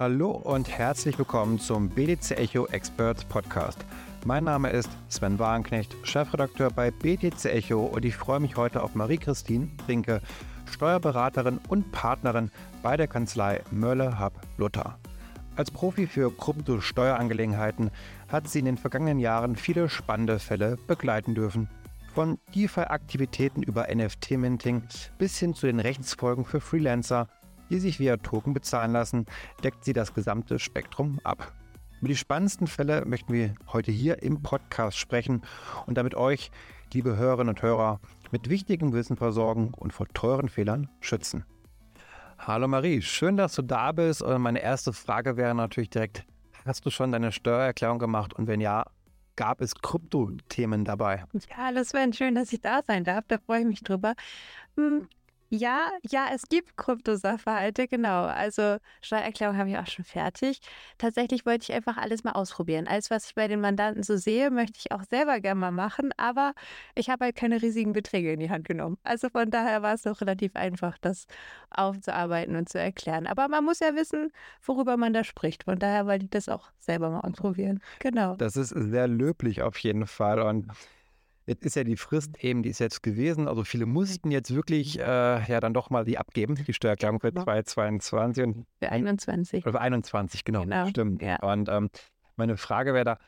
Hallo und herzlich willkommen zum BTC Echo Experts Podcast. Mein Name ist Sven Wagenknecht, Chefredakteur bei BTC Echo und ich freue mich heute auf Marie-Christine Brinke, Steuerberaterin und Partnerin bei der Kanzlei Mölle Hub Luther. Als Profi für Krypto-Steuerangelegenheiten hat sie in den vergangenen Jahren viele spannende Fälle begleiten dürfen. Von DeFi-Aktivitäten über NFT-Minting bis hin zu den Rechtsfolgen für Freelancer, die sich via Token bezahlen lassen, deckt sie das gesamte Spektrum ab. Über die spannendsten Fälle möchten wir heute hier im Podcast sprechen und damit euch, liebe Hörerinnen und Hörer, mit wichtigem Wissen versorgen und vor teuren Fehlern schützen. Hallo Marie, schön, dass du da bist. Und meine erste Frage wäre natürlich direkt, hast du schon deine Steuererklärung gemacht und wenn ja, gab es Krypto-Themen dabei? Ja, hallo Sven, schön, dass ich da sein darf. Da freue ich mich drüber. Ja, ja, es gibt Kryptosachverhalte, genau. Also Steuererklärung habe ich auch schon fertig. Tatsächlich wollte ich einfach alles mal ausprobieren. Alles, was ich bei den Mandanten so sehe, möchte ich auch selber gerne mal machen, aber ich habe halt keine riesigen Beträge in die Hand genommen. Also von daher war es doch relativ einfach, das aufzuarbeiten und zu erklären. Aber man muss ja wissen, worüber man da spricht. Von daher wollte ich das auch selber mal ausprobieren. Genau. Das ist sehr löblich auf jeden Fall und Jetzt ist ja die Frist eben, die ist jetzt gewesen. Also viele mussten jetzt wirklich äh, ja dann doch mal die abgeben, die Steuererklärung für 2022 und für 21. Oder für 21, genau. genau. Stimmt. Ja. Und ähm, meine Frage wäre da,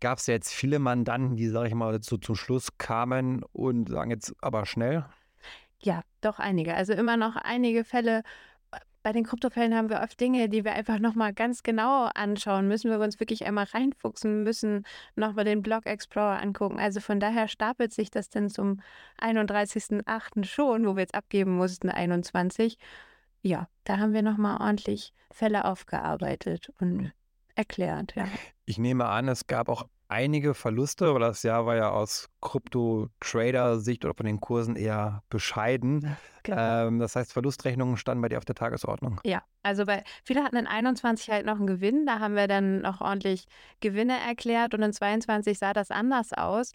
gab es jetzt viele Mandanten, die, sage ich mal, so zum Schluss kamen und sagen jetzt aber schnell? Ja, doch einige. Also immer noch einige Fälle, bei den Kryptofällen haben wir oft Dinge, die wir einfach nochmal ganz genau anschauen müssen, wir uns wirklich einmal reinfuchsen müssen, nochmal den Blog Explorer angucken. Also von daher stapelt sich das dann zum 31.08. schon, wo wir jetzt abgeben mussten, 21. Ja, da haben wir nochmal ordentlich Fälle aufgearbeitet und erklärt. Ja. Ich nehme an, es gab auch einige Verluste, weil das Jahr war ja aus Krypto-Trader-Sicht oder von den Kursen eher bescheiden. Genau. Ähm, das heißt, Verlustrechnungen standen bei dir auf der Tagesordnung. Ja, also bei viele hatten in 21 halt noch einen Gewinn, da haben wir dann noch ordentlich Gewinne erklärt und in 22 sah das anders aus.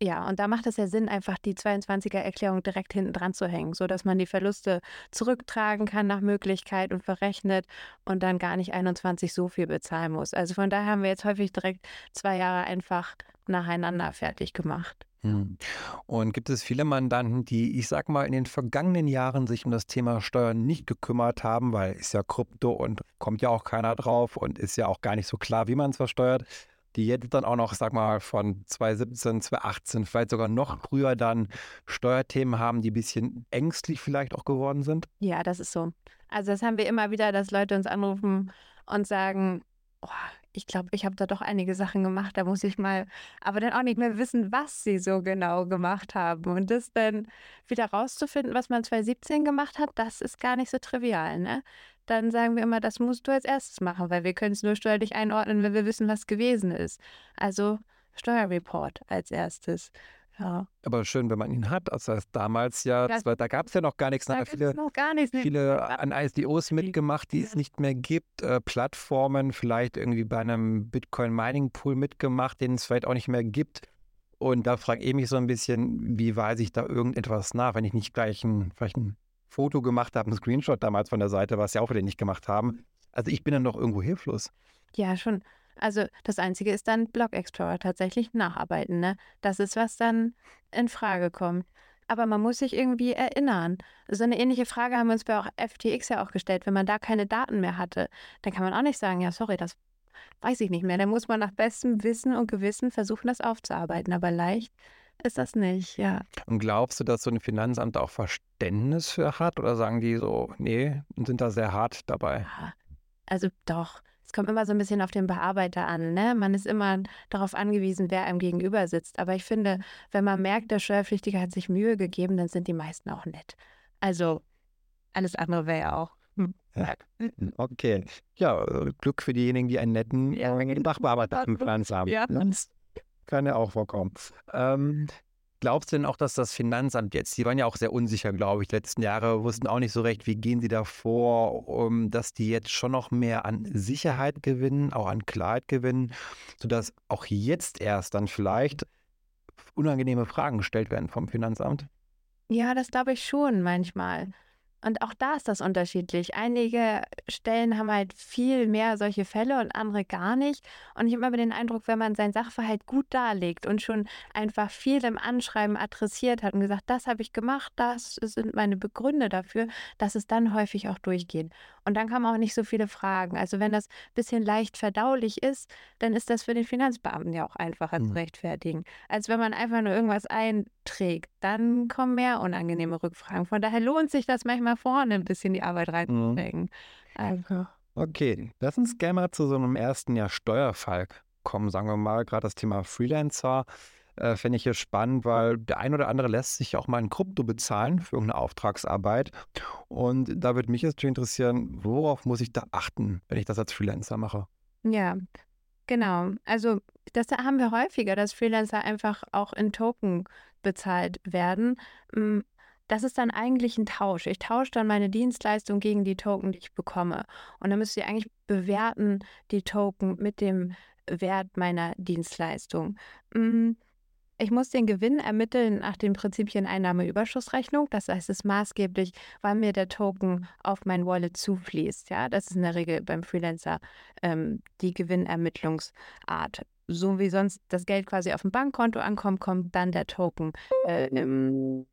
Ja, und da macht es ja Sinn, einfach die 22er-Erklärung direkt hinten dran zu hängen, sodass man die Verluste zurücktragen kann nach Möglichkeit und verrechnet und dann gar nicht 21 so viel bezahlen muss. Also von daher haben wir jetzt häufig direkt zwei Jahre einfach nacheinander fertig gemacht. Hm. Und gibt es viele Mandanten, die, ich sag mal, in den vergangenen Jahren sich um das Thema Steuern nicht gekümmert haben, weil ist ja Krypto und kommt ja auch keiner drauf und ist ja auch gar nicht so klar, wie man es versteuert die jetzt dann auch noch, sag mal, von 2017, 2018, vielleicht sogar noch früher dann Steuerthemen haben, die ein bisschen ängstlich vielleicht auch geworden sind? Ja, das ist so. Also das haben wir immer wieder, dass Leute uns anrufen und sagen, oh, ich glaube, ich habe da doch einige Sachen gemacht, da muss ich mal, aber dann auch nicht mehr wissen, was sie so genau gemacht haben. Und das dann wieder rauszufinden, was man 2017 gemacht hat, das ist gar nicht so trivial. Ne? Dann sagen wir immer, das musst du als erstes machen, weil wir können es nur steuerlich einordnen, wenn wir wissen, was gewesen ist. Also Steuerreport als erstes. Ja. Aber schön, wenn man ihn hat. Also das heißt, damals ja, das, da gab es ja noch gar nichts. Da viele, noch gar nichts. Viele an ISDOs mitgemacht, die es nicht mehr gibt. Äh, Plattformen, vielleicht irgendwie bei einem Bitcoin-Mining-Pool mitgemacht, den es vielleicht auch nicht mehr gibt. Und da frage ich mich so ein bisschen, wie weiß ich da irgendetwas nach, wenn ich nicht gleich ein, vielleicht ein Foto gemacht habe, ein Screenshot damals von der Seite, was ja auch wieder nicht gemacht haben. Also ich bin dann noch irgendwo hilflos. Ja, schon. Also das Einzige ist dann Blog Explorer tatsächlich nacharbeiten. Ne? Das ist, was dann in Frage kommt. Aber man muss sich irgendwie erinnern. So eine ähnliche Frage haben wir uns bei auch FTX ja auch gestellt. Wenn man da keine Daten mehr hatte, dann kann man auch nicht sagen, ja, sorry, das weiß ich nicht mehr. Dann muss man nach bestem Wissen und Gewissen versuchen, das aufzuarbeiten. Aber leicht ist das nicht, ja. Und glaubst du, dass so ein Finanzamt auch Verständnis für hat? Oder sagen die so, nee, und sind da sehr hart dabei? Ja, also doch es kommt immer so ein bisschen auf den Bearbeiter an. Ne? Man ist immer darauf angewiesen, wer einem gegenüber sitzt. Aber ich finde, wenn man merkt, der Steuerpflichtige hat sich Mühe gegeben, dann sind die meisten auch nett. Also alles andere wäre ja auch. Hm. Okay. Ja, Glück für diejenigen, die einen netten Sachbearbeiter im Finanz haben. Ja. Das kann ja auch vorkommen. Ähm, Glaubst du denn auch, dass das Finanzamt jetzt, die waren ja auch sehr unsicher, glaube ich, letzten Jahre, wussten auch nicht so recht, wie gehen sie da vor, um, dass die jetzt schon noch mehr an Sicherheit gewinnen, auch an Klarheit gewinnen, sodass auch jetzt erst dann vielleicht unangenehme Fragen gestellt werden vom Finanzamt? Ja, das glaube ich schon manchmal. Und auch da ist das unterschiedlich. Einige Stellen haben halt viel mehr solche Fälle und andere gar nicht. Und ich habe immer den Eindruck, wenn man sein Sachverhalt gut darlegt und schon einfach viel im Anschreiben adressiert hat und gesagt, das habe ich gemacht, das sind meine Begründe dafür, dass es dann häufig auch durchgeht. Und dann kann man auch nicht so viele Fragen. Also wenn das ein bisschen leicht verdaulich ist, dann ist das für den Finanzbeamten ja auch einfacher mhm. zu rechtfertigen. Als wenn man einfach nur irgendwas einträgt, dann kommen mehr unangenehme Rückfragen. Von daher lohnt sich das manchmal vorne ein bisschen die Arbeit reinzustecken. Mhm. Also. Okay, lass uns gerne mal zu so einem ersten Jahr Steuerfall kommen, sagen wir mal, gerade das Thema Freelancer äh, fände ich hier spannend, weil der ein oder andere lässt sich auch mal in Krypto bezahlen für irgendeine Auftragsarbeit. Und da würde mich jetzt natürlich interessieren, worauf muss ich da achten, wenn ich das als Freelancer mache? Ja, genau. Also das haben wir häufiger, dass Freelancer einfach auch in Token bezahlt werden. Hm, das ist dann eigentlich ein Tausch. Ich tausche dann meine Dienstleistung gegen die Token, die ich bekomme. Und dann müsst ihr eigentlich bewerten, die Token mit dem Wert meiner Dienstleistung. Hm, ich muss den Gewinn ermitteln nach den Prinzipien Einnahmeüberschussrechnung. Das heißt, es ist maßgeblich, wann mir der Token auf mein Wallet zufließt. Ja, das ist in der Regel beim Freelancer ähm, die Gewinnermittlungsart. So wie sonst das Geld quasi auf dem Bankkonto ankommt, kommt dann der Token äh, im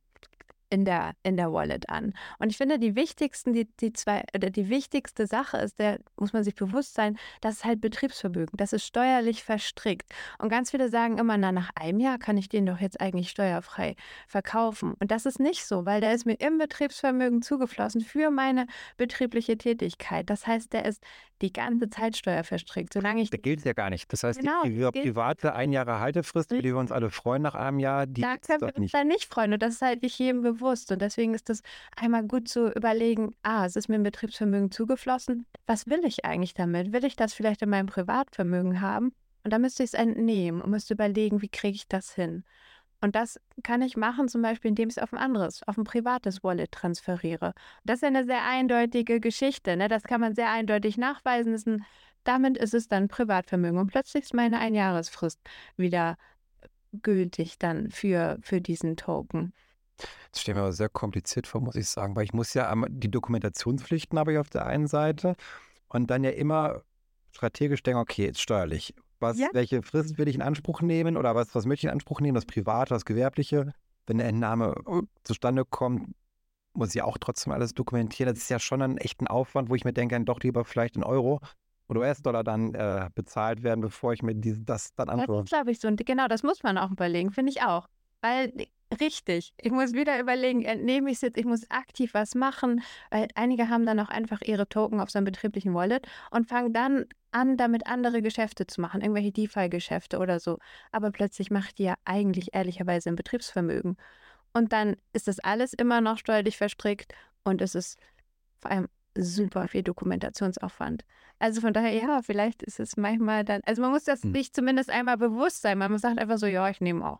in der, in der Wallet an. Und ich finde, die wichtigsten, die, die zwei, oder die wichtigste Sache ist, der muss man sich bewusst sein, das ist halt Betriebsvermögen. Das ist steuerlich verstrickt. Und ganz viele sagen immer, na, nach einem Jahr kann ich den doch jetzt eigentlich steuerfrei verkaufen. Und das ist nicht so, weil der ist mir im Betriebsvermögen zugeflossen für meine betriebliche Tätigkeit. Das heißt, der ist die ganze Zeit steuerverstrickt. Solange ich. Der gilt ja gar nicht. Das heißt, genau, die, die private ein Jahre Haltefrist, über die wir uns alle freuen nach einem Jahr, die da können wir uns nicht. dann nicht freuen. Und das ist halt nicht jedem bewusst. Und deswegen ist es einmal gut zu überlegen, ah, es ist mir ein Betriebsvermögen zugeflossen. Was will ich eigentlich damit? Will ich das vielleicht in meinem Privatvermögen haben? Und da müsste ich es entnehmen und müsste überlegen, wie kriege ich das hin? Und das kann ich machen, zum Beispiel, indem ich es auf ein anderes, auf ein privates Wallet transferiere. Das ist ja eine sehr eindeutige Geschichte. Ne? Das kann man sehr eindeutig nachweisen. Ist ein, damit ist es dann Privatvermögen. Und plötzlich ist meine Einjahresfrist wieder gültig dann für, für diesen Token. Das steht mir aber sehr kompliziert vor, muss ich sagen, weil ich muss ja die Dokumentationspflichten habe ich auf der einen Seite und dann ja immer strategisch denken, okay, jetzt steuerlich was, ja. welche Frist will ich in Anspruch nehmen oder was, was möchte ich in Anspruch nehmen, das Private, das Gewerbliche. Wenn eine Entnahme äh, zustande kommt, muss ich auch trotzdem alles dokumentieren. Das ist ja schon ein echter Aufwand, wo ich mir denke, dann doch lieber vielleicht in Euro oder US-Dollar dann äh, bezahlt werden, bevor ich mir diese, das dann antworte. Das glaube ich so. Und genau, das muss man auch überlegen, finde ich auch. Weil richtig, ich muss wieder überlegen, entnehme ich es jetzt, ich muss aktiv was machen, weil einige haben dann auch einfach ihre Token auf seinem betrieblichen Wallet und fangen dann an, damit andere Geschäfte zu machen, irgendwelche DeFi-Geschäfte oder so. Aber plötzlich macht die ja eigentlich ehrlicherweise ein Betriebsvermögen. Und dann ist das alles immer noch steuerlich verstrickt und es ist vor allem super viel Dokumentationsaufwand. Also von daher, ja, vielleicht ist es manchmal dann, also man muss das hm. sich zumindest einmal bewusst sein. Man sagt einfach so, ja, ich nehme auch.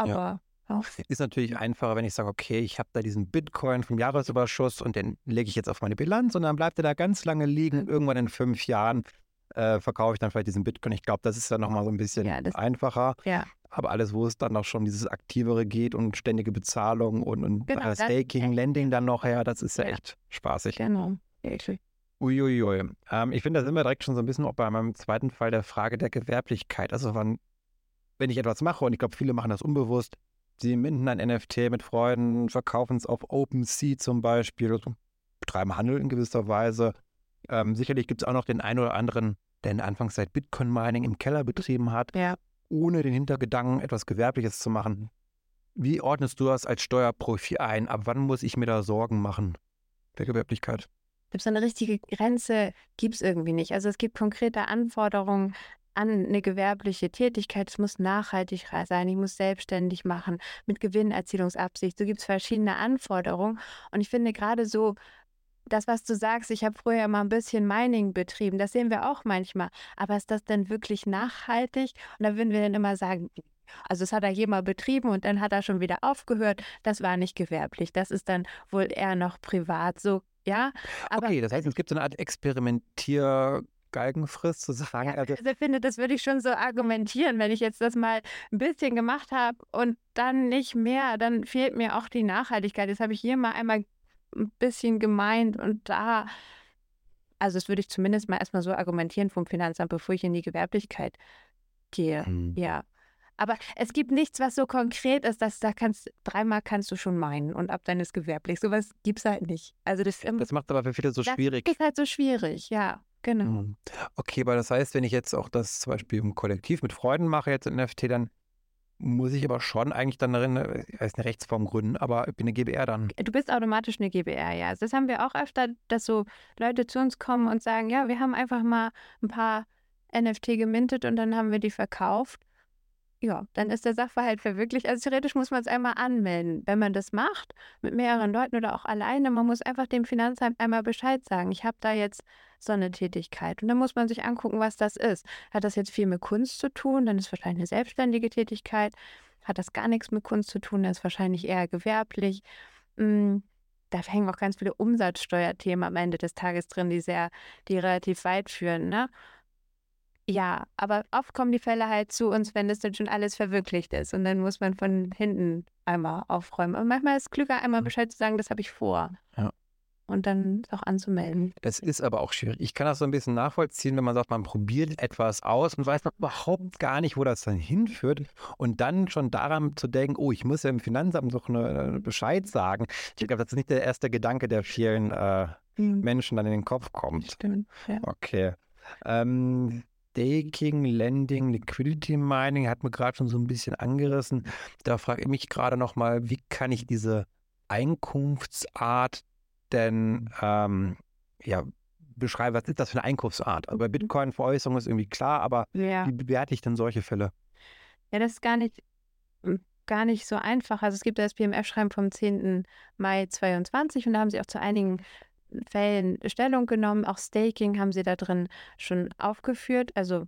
Aber ja. Ist natürlich einfacher, wenn ich sage, okay, ich habe da diesen Bitcoin vom Jahresüberschuss und den lege ich jetzt auf meine Bilanz und dann bleibt er da ganz lange liegen. Irgendwann in fünf Jahren äh, verkaufe ich dann vielleicht diesen Bitcoin. Ich glaube, das ist ja nochmal so ein bisschen ja, das, einfacher. Ja. Aber alles, wo es dann auch schon dieses Aktivere geht und ständige Bezahlung und, und genau, Staking, Lending dann noch her, das ist ja, ja. echt spaßig. Genau. Uiuiui. Ähm, ich finde, da sind wir direkt schon so ein bisschen auch bei meinem zweiten Fall der Frage der Gewerblichkeit. Also wann, wenn ich etwas mache, und ich glaube, viele machen das unbewusst, Sie minden ein NFT mit Freunden, verkaufen es auf OpenSea zum Beispiel, betreiben Handel in gewisser Weise. Ähm, sicherlich gibt es auch noch den einen oder anderen, der in der Anfangszeit Bitcoin-Mining im Keller betrieben hat, ja. ohne den Hintergedanken, etwas Gewerbliches zu machen. Wie ordnest du das als Steuerprofi ein? Ab wann muss ich mir da Sorgen machen der Gewerblichkeit? Gibt es eine richtige Grenze? Gibt es irgendwie nicht. Also es gibt konkrete Anforderungen an eine gewerbliche Tätigkeit. Es muss nachhaltig sein, ich muss selbstständig machen, mit Gewinnerzielungsabsicht. So gibt es verschiedene Anforderungen. Und ich finde gerade so, das, was du sagst, ich habe früher mal ein bisschen Mining betrieben, das sehen wir auch manchmal. Aber ist das denn wirklich nachhaltig? Und da würden wir dann immer sagen, also es hat er jemand betrieben und dann hat er schon wieder aufgehört. Das war nicht gewerblich. Das ist dann wohl eher noch privat. So, ja. Aber okay, das heißt, es gibt so eine Art Experimentier- Galgenfrist zu sagen. Ja, also, also ich finde, das würde ich schon so argumentieren. Wenn ich jetzt das mal ein bisschen gemacht habe und dann nicht mehr, dann fehlt mir auch die Nachhaltigkeit. Jetzt habe ich hier mal einmal ein bisschen gemeint und da, also das würde ich zumindest mal erstmal so argumentieren vom Finanzamt, bevor ich in die Gewerblichkeit gehe. Mhm. Ja. Aber es gibt nichts, was so konkret ist, dass da kannst, dreimal kannst du schon meinen und ab dann ist gewerblich. Sowas gibt es halt nicht. Also das, das macht aber für viele so das schwierig. Das ist halt so schwierig, ja. Genau. Mhm. Okay, aber das heißt, wenn ich jetzt auch das zum Beispiel im Kollektiv mit Freunden mache, jetzt in NFT, dann muss ich aber schon eigentlich dann darin, äh, als eine Rechtsform gründen, aber ich bin eine GBR dann. Du bist automatisch eine GBR, ja. Also das haben wir auch öfter, dass so Leute zu uns kommen und sagen, ja, wir haben einfach mal ein paar NFT gemintet und dann haben wir die verkauft. Ja, dann ist der Sachverhalt verwirklicht. Also theoretisch muss man es einmal anmelden. Wenn man das macht, mit mehreren Leuten oder auch alleine, man muss einfach dem Finanzamt einmal Bescheid sagen. Ich habe da jetzt so eine Tätigkeit. Und dann muss man sich angucken, was das ist. Hat das jetzt viel mit Kunst zu tun? Dann ist wahrscheinlich eine selbstständige Tätigkeit. Hat das gar nichts mit Kunst zu tun? Dann ist wahrscheinlich eher gewerblich. Hm, da hängen auch ganz viele Umsatzsteuerthemen am Ende des Tages drin, die sehr, die relativ weit führen. Ne? Ja, aber oft kommen die Fälle halt zu uns, wenn das dann schon alles verwirklicht ist. Und dann muss man von hinten einmal aufräumen. Und manchmal ist es klüger, einmal Bescheid zu sagen, das habe ich vor. Ja. Und dann auch anzumelden. Das ist aber auch schwierig. Ich kann das so ein bisschen nachvollziehen, wenn man sagt, man probiert etwas aus und weiß noch überhaupt gar nicht, wo das dann hinführt. Und dann schon daran zu denken, oh, ich muss ja im Finanzamt noch eine, Bescheid sagen. Ich glaube, das ist nicht der erste Gedanke, der vielen äh, mhm. Menschen dann in den Kopf kommt. Stimmt, ja. Okay. Ähm, Staking, Lending, Liquidity Mining hat mir gerade schon so ein bisschen angerissen. Da frage ich mich gerade nochmal, wie kann ich diese Einkunftsart denn ähm, ja, beschreiben? Was ist das für eine Einkunftsart? Also bei mhm. Bitcoin-Veräußerung ist irgendwie klar, aber ja. wie bewerte ich denn solche Fälle? Ja, das ist gar nicht, hm, gar nicht so einfach. Also es gibt das BMF-Schreiben vom 10. Mai 2022 und da haben sie auch zu einigen Fällen Stellung genommen. Auch Staking haben sie da drin schon aufgeführt. Also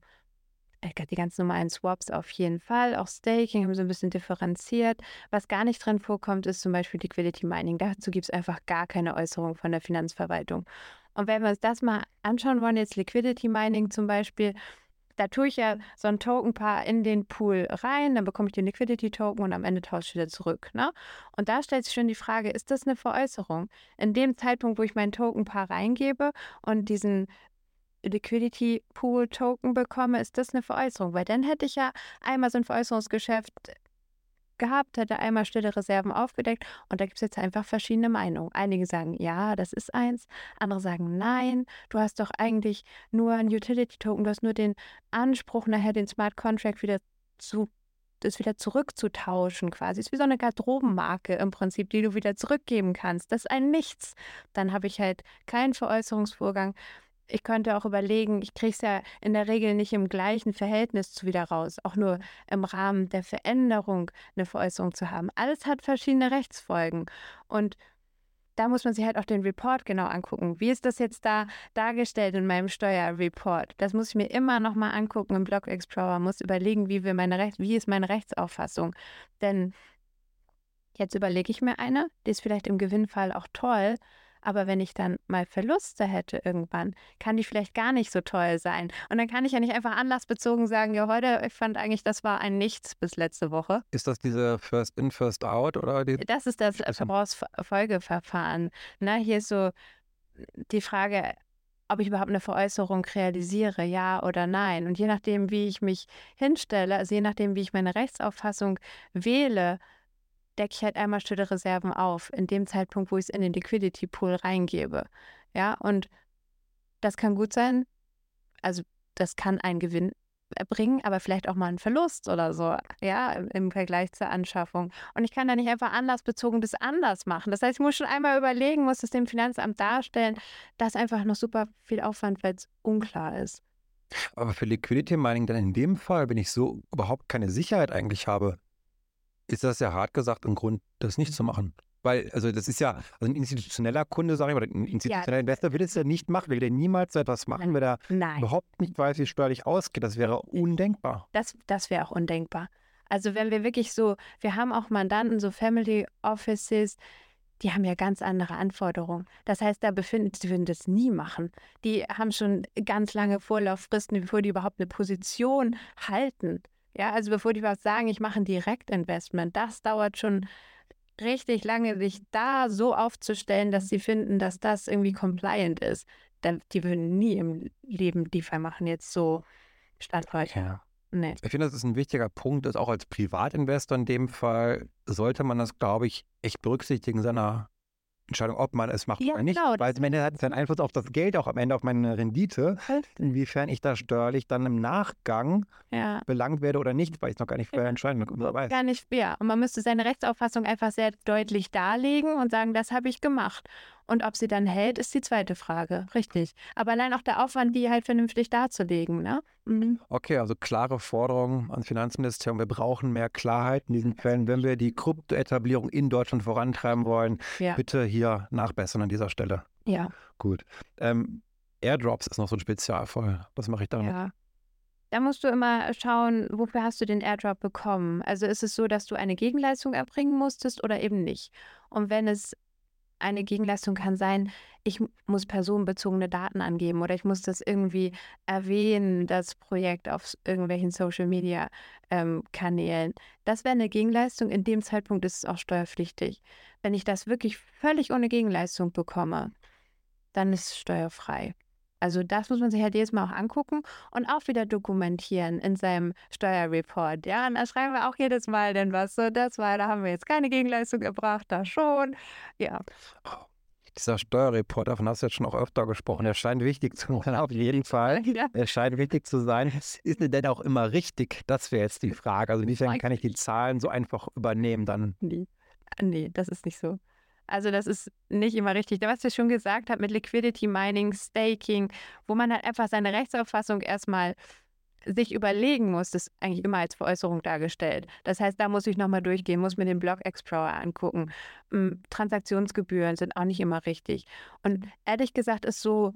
die ganz normalen Swaps auf jeden Fall. Auch Staking haben sie ein bisschen differenziert. Was gar nicht drin vorkommt, ist zum Beispiel Liquidity Mining. Dazu gibt es einfach gar keine Äußerung von der Finanzverwaltung. Und wenn wir uns das mal anschauen wollen, jetzt Liquidity Mining zum Beispiel, da tue ich ja so ein Token-Paar in den Pool rein, dann bekomme ich den Liquidity-Token und am Ende tausche ich wieder zurück. Ne? Und da stellt sich schon die Frage, ist das eine Veräußerung? In dem Zeitpunkt, wo ich mein Token-Paar reingebe und diesen Liquidity Pool Token bekomme, ist das eine Veräußerung, weil dann hätte ich ja einmal so ein Veräußerungsgeschäft gehabt, hätte einmal stille Reserven aufgedeckt und da gibt es jetzt einfach verschiedene Meinungen. Einige sagen, ja, das ist eins, andere sagen, nein, du hast doch eigentlich nur ein Utility-Token, du hast nur den Anspruch, nachher den Smart Contract wieder zu das wieder zurückzutauschen quasi. Ist wie so eine Garderobenmarke im Prinzip, die du wieder zurückgeben kannst. Das ist ein Nichts. Dann habe ich halt keinen Veräußerungsvorgang ich könnte auch überlegen, ich kriege es ja in der Regel nicht im gleichen Verhältnis zu wieder raus, auch nur im Rahmen der Veränderung eine Veräußerung zu haben. Alles hat verschiedene Rechtsfolgen. Und da muss man sich halt auch den Report genau angucken. Wie ist das jetzt da dargestellt in meinem Steuerreport? Das muss ich mir immer noch mal angucken im Block Explorer, muss überlegen, wie, wir meine Recht, wie ist meine Rechtsauffassung. Denn jetzt überlege ich mir eine, die ist vielleicht im Gewinnfall auch toll, aber wenn ich dann mal Verluste hätte irgendwann, kann die vielleicht gar nicht so toll sein. Und dann kann ich ja nicht einfach anlassbezogen sagen, ja, heute, ich fand eigentlich, das war ein Nichts bis letzte Woche. Ist das diese First In, First Out oder? Die das ist das Verbrauchsfolgeverfahren. Ne, hier ist so die Frage, ob ich überhaupt eine Veräußerung realisiere, ja oder nein. Und je nachdem, wie ich mich hinstelle, also je nachdem, wie ich meine Rechtsauffassung wähle, decke ich halt einmal stille Reserven auf, in dem Zeitpunkt, wo ich es in den Liquidity Pool reingebe. Ja, und das kann gut sein. Also, das kann einen Gewinn bringen, aber vielleicht auch mal einen Verlust oder so, ja, im Vergleich zur Anschaffung. Und ich kann da nicht einfach anlassbezogen das anders machen. Das heißt, ich muss schon einmal überlegen, muss es dem Finanzamt darstellen. Das ist einfach noch super viel Aufwand, weil es unklar ist. Aber für Liquidity Mining dann in dem Fall, wenn ich so überhaupt keine Sicherheit eigentlich habe, ist das ja hart gesagt ein Grund, das nicht zu machen. Weil, also das ist ja, also ein institutioneller Kunde, sage ich mal, ein institutioneller ja. Investor will es ja nicht machen, will der niemals so etwas machen, wenn er Nein. überhaupt nicht weiß, wie es steuerlich ausgeht. Das wäre undenkbar. Das, das wäre auch undenkbar. Also wenn wir wirklich so, wir haben auch Mandanten, so Family Offices, die haben ja ganz andere Anforderungen. Das heißt, da befinden sie würden das nie machen. Die haben schon ganz lange Vorlauffristen, bevor die überhaupt eine Position halten. Ja, also bevor die was sagen, ich mache ein Direktinvestment, das dauert schon richtig lange, sich da so aufzustellen, dass sie finden, dass das irgendwie compliant ist. Dann, die würden nie im Leben DeFi machen, jetzt so Stand heute. Ja. Nee. Ich finde, das ist ein wichtiger Punkt, dass auch als Privatinvestor in dem Fall sollte man das, glaube ich, echt berücksichtigen in seiner Entscheidung, ob man es macht Ja, oder nicht. genau. Weil am Ende hat es einen Einfluss auf das Geld, auch am Ende auf meine Rendite, inwiefern ich da steuerlich dann im Nachgang Ja. belangt werde oder nicht, weil ich es noch gar nicht vorher entscheiden weiß. Gar nicht, ja. Und man müsste seine Rechtsauffassung einfach sehr deutlich darlegen und sagen, das habe ich gemacht. Und ob sie dann hält, ist die zweite Frage. Richtig. Aber allein auch der Aufwand, die halt vernünftig darzulegen, ne? Mhm. Okay, also klare Forderungen ans Finanzministerium. Wir brauchen mehr Klarheit in diesen Fällen. Wenn wir die Kryptoetablierung in Deutschland vorantreiben wollen, Ja. bitte hier nachbessern an dieser Stelle. Ja. Gut. Ähm, Airdrops ist noch so ein Spezialfall. Was mache ich da? Ja. Da musst du immer schauen, wofür hast du den Airdrop bekommen. Also ist es so, dass du eine Gegenleistung erbringen musstest oder eben nicht. Und wenn es eine Gegenleistung kann sein, ich muss personenbezogene Daten angeben oder ich muss das irgendwie erwähnen, das Projekt auf irgendwelchen Social Media ähm. Das wäre eine Gegenleistung. In dem Zeitpunkt ist es auch steuerpflichtig. Wenn ich das wirklich völlig ohne Gegenleistung bekomme, dann ist es steuerfrei. Also das muss man sich halt jedes Mal auch angucken und auch wieder dokumentieren in seinem Steuerreport. Ja, und da schreiben wir auch jedes Mal denn was. So, das war, da haben wir jetzt keine Gegenleistung gebracht, da schon. Ja, Dieser Steuerreport, davon hast du jetzt schon auch öfter gesprochen. Der scheint wichtig zu sein, auf jeden Fall. ja. Er scheint wichtig zu sein. Ist denn auch immer richtig? Das wäre jetzt die Frage. Also inwiefern kann ich die Zahlen so einfach übernehmen dann? Nee. nee, das ist nicht so. Also das ist nicht immer richtig. Was ich schon gesagt habe mit Liquidity Mining, Staking, wo man halt einfach seine Rechtsauffassung erstmal sich überlegen muss, das ist eigentlich immer als Veräußerung dargestellt. Das heißt, da muss ich nochmal durchgehen, muss mir den Block Explorer angucken. Mm, Transaktionsgebühren sind auch nicht immer richtig. Und ehrlich gesagt ist so,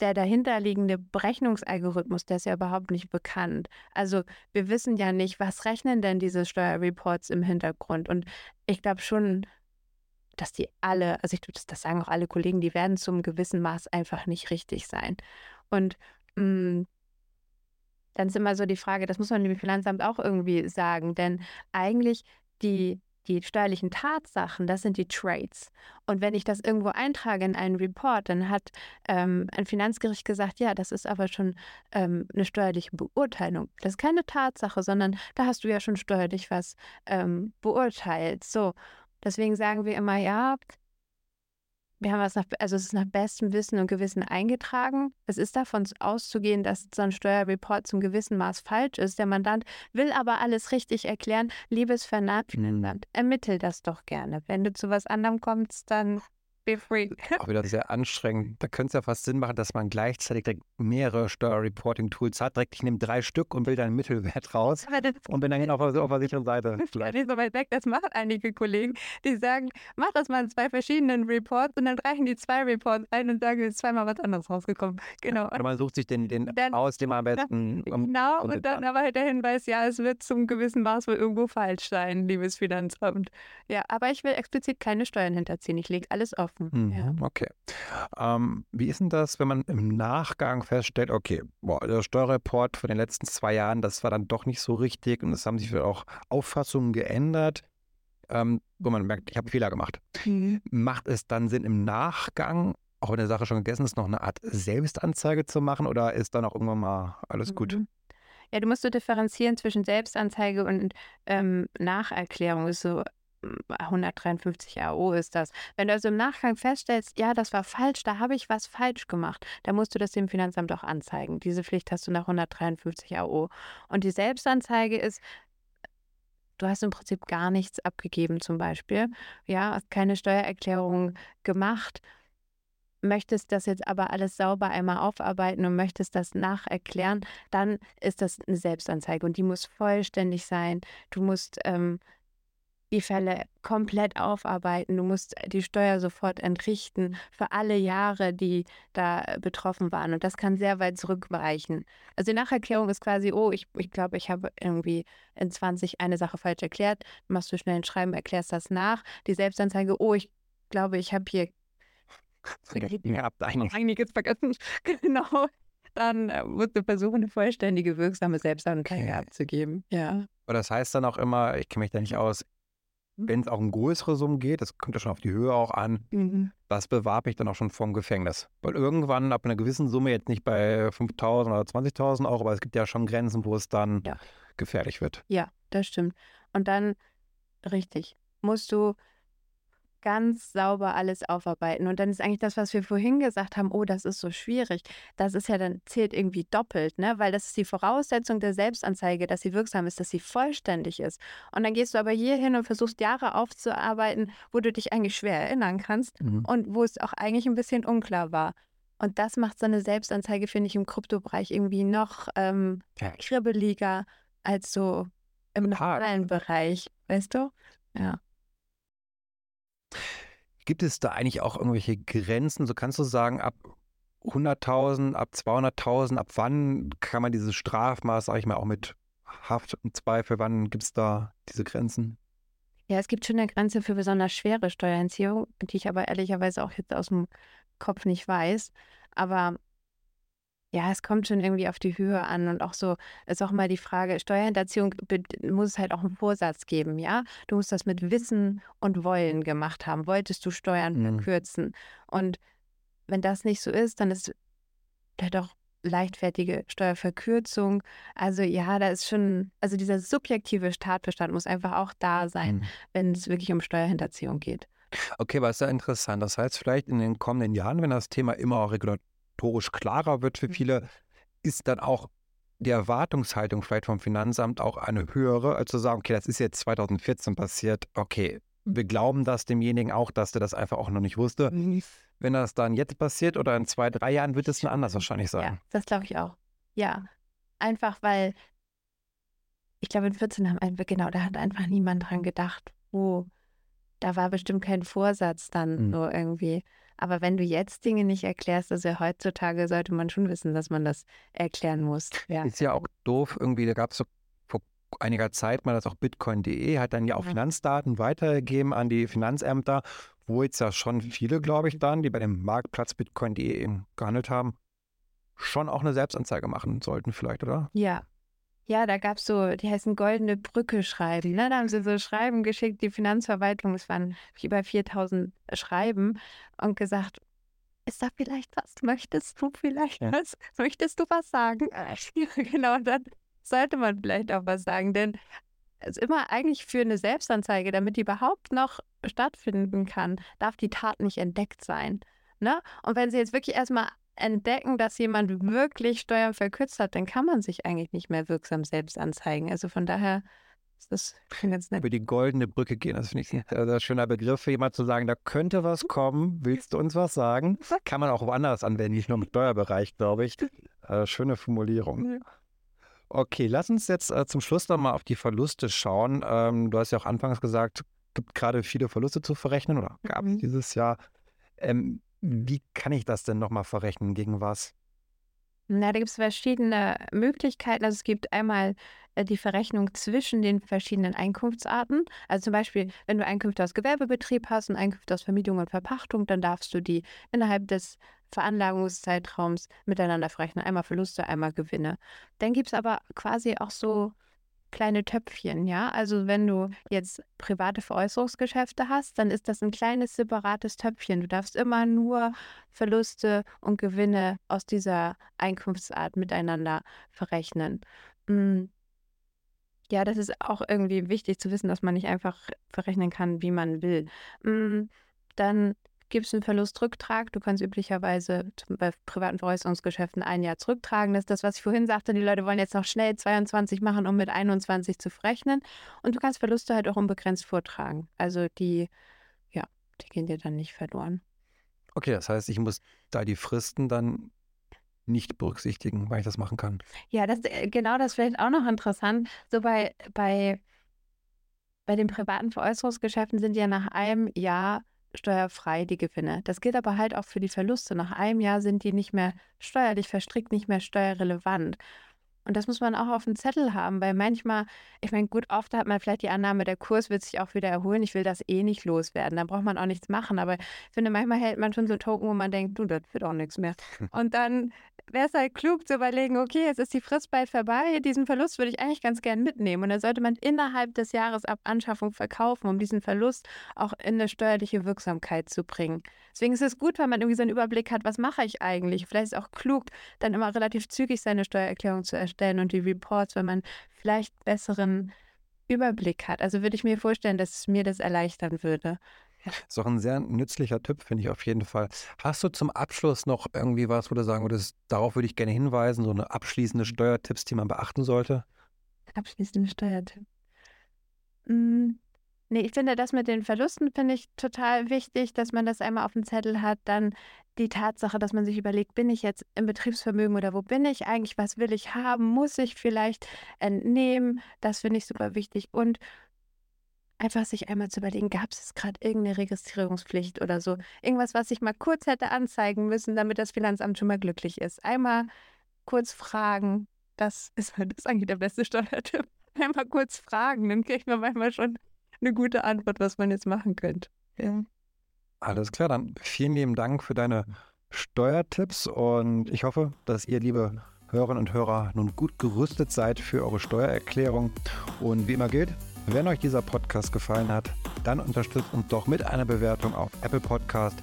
der dahinterliegende Berechnungsalgorithmus, der ist ja überhaupt nicht bekannt. Also wir wissen ja nicht, was rechnen denn diese Steuerreports im Hintergrund. Und ich glaube schon, dass die alle, also ich glaube, das, das sagen auch alle Kollegen, die werden zum gewissen Maß einfach nicht richtig sein. Und mh, dann ist immer so die Frage, das muss man dem Finanzamt auch irgendwie sagen, denn eigentlich die, die steuerlichen Tatsachen, das sind die Trades. Und wenn ich das irgendwo eintrage in einen Report, dann hat ähm, ein Finanzgericht gesagt, ja, das ist aber schon ähm, eine steuerliche Beurteilung. Das ist keine Tatsache, sondern da hast du ja schon steuerlich was ähm, beurteilt. So, deswegen sagen wir immer, ja, wir haben was nach, also es ist nach bestem Wissen und Gewissen eingetragen. Es ist davon auszugehen, dass so ein Steuerreport zum gewissen Maß falsch ist. Der Mandant will aber alles richtig erklären. Liebes Finanzamt, ermittel das doch gerne. Wenn du zu was anderem kommst, dann be free. Auch wieder sehr anstrengend. Da könnte es ja fast Sinn machen, dass man gleichzeitig direkt mehrere Steuerreporting-Tools hat. Direkt, ich nehme drei Stück und will dann einen Mittelwert raus das und bin dann auf, der- auf der sicheren Seite. ist gar Vielleicht. nicht so weit weg. Das machen einige Kollegen, die sagen, mach das mal in zwei verschiedenen Reports und dann reichen die zwei Reports ein und sagen, es ist zweimal was anderes rausgekommen. Genau. Oder man sucht sich den, den Dann- aus, den man am besten. um- Genau, und und dann aber halt der Hinweis, ja, es wird zum gewissen Maß wohl irgendwo falsch sein, liebes Finanzamt. Ja, aber ich will explizit keine Steuern hinterziehen. Ich lege alles offen. Ja. Mhm, Okay. Ähm, wie ist denn das, wenn man im Nachgang feststellt, okay, boah, der Steuerreport von den letzten zwei Jahren, das war dann doch nicht so richtig und es haben sich auch Auffassungen geändert, ähm, wo man merkt, ich habe Fehler gemacht. Macht es dann Sinn im Nachgang, auch wenn die Sache schon gegessen ist, noch eine Art Selbstanzeige zu machen oder ist dann auch irgendwann mal alles gut? Mhm. Ja, du musst so differenzieren zwischen Selbstanzeige und ähm, Nacherklärung. So 153 AO ist das. Wenn du also im Nachgang feststellst, ja, das war falsch, da habe ich was falsch gemacht, dann musst du das dem Finanzamt auch anzeigen. Diese Pflicht hast du nach 153 AO. Und die Selbstanzeige ist, du hast im Prinzip gar nichts abgegeben zum Beispiel, ja, hast keine Steuererklärung gemacht möchtest das jetzt aber alles sauber einmal aufarbeiten und möchtest das nacherklären, dann ist das eine Selbstanzeige und die muss vollständig sein. Du musst ähm, die Fälle komplett aufarbeiten. Du musst die Steuer sofort entrichten für alle Jahre, die da betroffen waren. Und das kann sehr weit zurückreichen. Also die Nacherklärung ist quasi, oh, ich, ich glaube, ich habe irgendwie in 20 eine Sache falsch erklärt. Machst du schnell ein Schreiben, erklärst das nach. Die Selbstanzeige, oh, ich glaube, ich habe hier habt einiges. vergessen. Genau. Dann äh, musst du versuchen, eine vollständige, wirksame Selbstanzeige Okay. abzugeben. Ja. Aber das heißt dann auch immer, ich kenne mich da nicht aus, wenn es auch um größere Summen geht, das kommt ja schon auf die Höhe auch an, Mhm. das bewarb ich dann auch schon vom Gefängnis. Weil irgendwann ab einer gewissen Summe, jetzt nicht bei 5.000 oder 20.000 Euro, aber es gibt ja schon Grenzen, wo es dann Ja. gefährlich wird. Ja, das stimmt. Und dann, richtig, musst du ganz sauber alles aufarbeiten. Und dann ist eigentlich das, was wir vorhin gesagt haben, oh, das ist so schwierig. Das ist ja dann, zählt irgendwie doppelt, ne? Weil das ist die Voraussetzung der Selbstanzeige, dass sie wirksam ist, dass sie vollständig ist. Und dann gehst du aber hier hin und versuchst Jahre aufzuarbeiten, wo du dich eigentlich schwer erinnern kannst und wo es auch eigentlich ein bisschen unklar war. Und das macht so eine Selbstanzeige, finde ich, im Kryptobereich irgendwie noch ähm, Ja, kribbeliger als so im normalen Bereich, weißt du? Ja. Gibt es da eigentlich auch irgendwelche Grenzen? So kannst du sagen, ab 100.000, ab 200.000, ab wann kann man dieses Strafmaß, sage ich mal, auch mit Haft im Zweifel, wann gibt es da diese Grenzen? Ja, es gibt schon eine Grenze für besonders schwere Steuerhinziehung, die ich aber ehrlicherweise auch jetzt aus dem Kopf nicht weiß. Aber ja, es kommt schon irgendwie auf die Höhe an und auch so ist auch mal die Frage, Steuerhinterziehung muss es halt auch einen Vorsatz geben, ja? Du musst das mit Wissen und Wollen gemacht haben. Wolltest du Steuern Mhm. verkürzen? Und wenn das nicht so ist, dann ist vielleicht auch leichtfertige Steuerverkürzung. Also ja, da ist schon, also dieser subjektive Tatbestand muss einfach auch da sein, Mhm. wenn es wirklich um Steuerhinterziehung geht. Okay, aber ist ja interessant. Das heißt, vielleicht in den kommenden Jahren, wenn das Thema immer auch regulatorisch klarer wird für Mhm. viele, ist dann auch die Erwartungshaltung vielleicht vom Finanzamt auch eine höhere, als zu sagen, okay, das ist jetzt 2014 passiert, okay, wir glauben das demjenigen auch, dass der das einfach auch noch nicht wusste. Wenn das dann jetzt passiert oder in zwei, drei Jahren, wird es dann anders wahrscheinlich sein. Ja, das glaube ich auch. Ja, einfach weil ich glaube, in 14 haben einfach, genau, da hat einfach niemand dran gedacht, wo, da war bestimmt kein Vorsatz dann Mhm. so irgendwie. Aber wenn du jetzt Dinge nicht erklärst, also heutzutage sollte man schon wissen, dass man das erklären muss. Ja. Ist ja auch doof, irgendwie, da gab es so vor einiger Zeit mal, dass auch Bitcoin.de hat dann ja auch Mhm. Finanzdaten weitergegeben an die Finanzämter, wo jetzt ja schon viele, glaube ich, dann, die bei dem Marktplatz Bitcoin.de gehandelt haben, schon auch eine Selbstanzeige machen sollten vielleicht, oder? Ja. Ja, da gab es so, die heißen Goldene Brücke schreiben. Ne? Da haben sie so Schreiben geschickt, die Finanzverwaltung, es waren über 4000 Schreiben und gesagt, ist da vielleicht was? Möchtest du vielleicht Ja. was? Möchtest du was sagen? Genau, dann sollte man vielleicht auch was sagen, denn es ist immer eigentlich für eine Selbstanzeige, damit die überhaupt noch stattfinden kann, darf die Tat nicht entdeckt sein. Ne? Und wenn sie jetzt wirklich erstmal entdecken, dass jemand wirklich Steuern verkürzt hat, dann kann man sich eigentlich nicht mehr wirksam selbst anzeigen. Also von daher ist das schon ganz nett. Über die goldene Brücke gehen, das finde ich ein sehr schöner Begriff für jemand zu sagen, da könnte was kommen, willst du uns was sagen? Kann man auch woanders anwenden, nicht nur im Steuerbereich, glaube ich. Äh, schöne Formulierung. Okay, lass uns jetzt äh, zum Schluss noch mal auf die Verluste schauen. Ähm, du hast ja auch anfangs gesagt, gibt gerade viele Verluste zu verrechnen oder gab es Mhm. dieses Jahr. Ähm, wie kann ich das denn nochmal verrechnen? Gegen was? Na, da gibt es verschiedene Möglichkeiten. Also es gibt einmal äh, die Verrechnung zwischen den verschiedenen Einkunftsarten. Also zum Beispiel, wenn du Einkünfte aus Gewerbebetrieb hast und Einkünfte aus Vermietung und Verpachtung, dann darfst du die innerhalb des Veranlagungszeitraums miteinander verrechnen. Einmal Verluste, einmal Gewinne. Dann gibt es aber quasi auch so kleine Töpfchen, ja. Also wenn du jetzt private Veräußerungsgeschäfte hast, dann ist das ein kleines separates Töpfchen. Du darfst immer nur Verluste und Gewinne aus dieser Einkunftsart miteinander verrechnen. Mm. Ja, das ist auch irgendwie wichtig zu wissen, dass man nicht einfach verrechnen kann, wie man will. Mm. Dann gibt es einen Verlustrücktrag. Du kannst üblicherweise bei privaten Veräußerungsgeschäften ein Jahr zurücktragen. Das ist das, was ich vorhin sagte. Die Leute wollen jetzt noch schnell 22 machen, um mit 21 zu verrechnen. Und du kannst Verluste halt auch unbegrenzt vortragen. Also die, ja, die gehen dir dann nicht verloren. Okay, das heißt, ich muss da die Fristen dann nicht berücksichtigen, weil ich das machen kann. Ja, das, äh, genau das ist vielleicht auch noch interessant. So bei, bei, bei den privaten Veräußerungsgeschäften sind ja nach einem Jahr steuerfrei die Gewinne. Das gilt aber halt auch für die Verluste. Nach einem Jahr sind die nicht mehr steuerlich verstrickt, nicht mehr steuerrelevant. Und das muss man auch auf dem Zettel haben, weil manchmal, ich meine, gut, oft hat man vielleicht die Annahme, der Kurs wird sich auch wieder erholen, ich will das eh nicht loswerden, dann braucht man auch nichts machen. Aber ich finde, manchmal hält man schon so Token, wo man denkt, du, das wird auch nichts mehr. Und dann wäre es halt klug zu überlegen, okay, jetzt ist die Frist bald vorbei, diesen Verlust würde ich eigentlich ganz gern mitnehmen. Und dann sollte man innerhalb des Jahres ab Anschaffung verkaufen, um diesen Verlust auch in eine steuerliche Wirksamkeit zu bringen. Deswegen ist es gut, wenn man irgendwie so einen Überblick hat, was mache ich eigentlich. Vielleicht ist es auch klug, dann immer relativ zügig seine Steuererklärung zu erstellen und die Reports, wenn man vielleicht besseren Überblick hat. Also würde ich mir vorstellen, dass es mir das erleichtern würde. Ist auch ein sehr nützlicher Tipp, finde ich auf jeden Fall. Hast du zum Abschluss noch irgendwie was, wo du sagen würdest, darauf würde ich gerne hinweisen, so eine abschließende Steuertipps, die man beachten sollte? Abschließende Steuertipp. Hm, nee, ich finde das mit den Verlusten finde ich total wichtig, dass man das einmal auf dem Zettel hat. Dann die Tatsache, dass man sich überlegt, bin ich jetzt im Betriebsvermögen oder wo bin ich eigentlich? Was will ich haben? Muss ich vielleicht entnehmen? Das finde ich super wichtig. Und Einfach sich einmal zu überlegen, gab es gerade irgendeine Registrierungspflicht oder so? Irgendwas, was ich mal kurz hätte anzeigen müssen, damit das Finanzamt schon mal glücklich ist. Einmal kurz fragen. Das ist, das ist eigentlich der beste Steuertipp. Einmal kurz fragen, dann kriegt man manchmal schon eine gute Antwort, was man jetzt machen könnte. Ja. Alles klar, dann vielen lieben Dank für deine Steuertipps und ich hoffe, dass ihr, liebe Hörerinnen und Hörer, nun gut gerüstet seid für eure Steuererklärung. Und wie immer gilt, wenn euch dieser Podcast gefallen hat, dann unterstützt uns doch mit einer Bewertung auf Apple Podcast,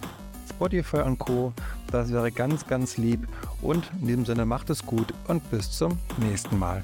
Spotify und Co. Das wäre ganz, ganz lieb. Und in diesem Sinne macht es gut und bis zum nächsten Mal.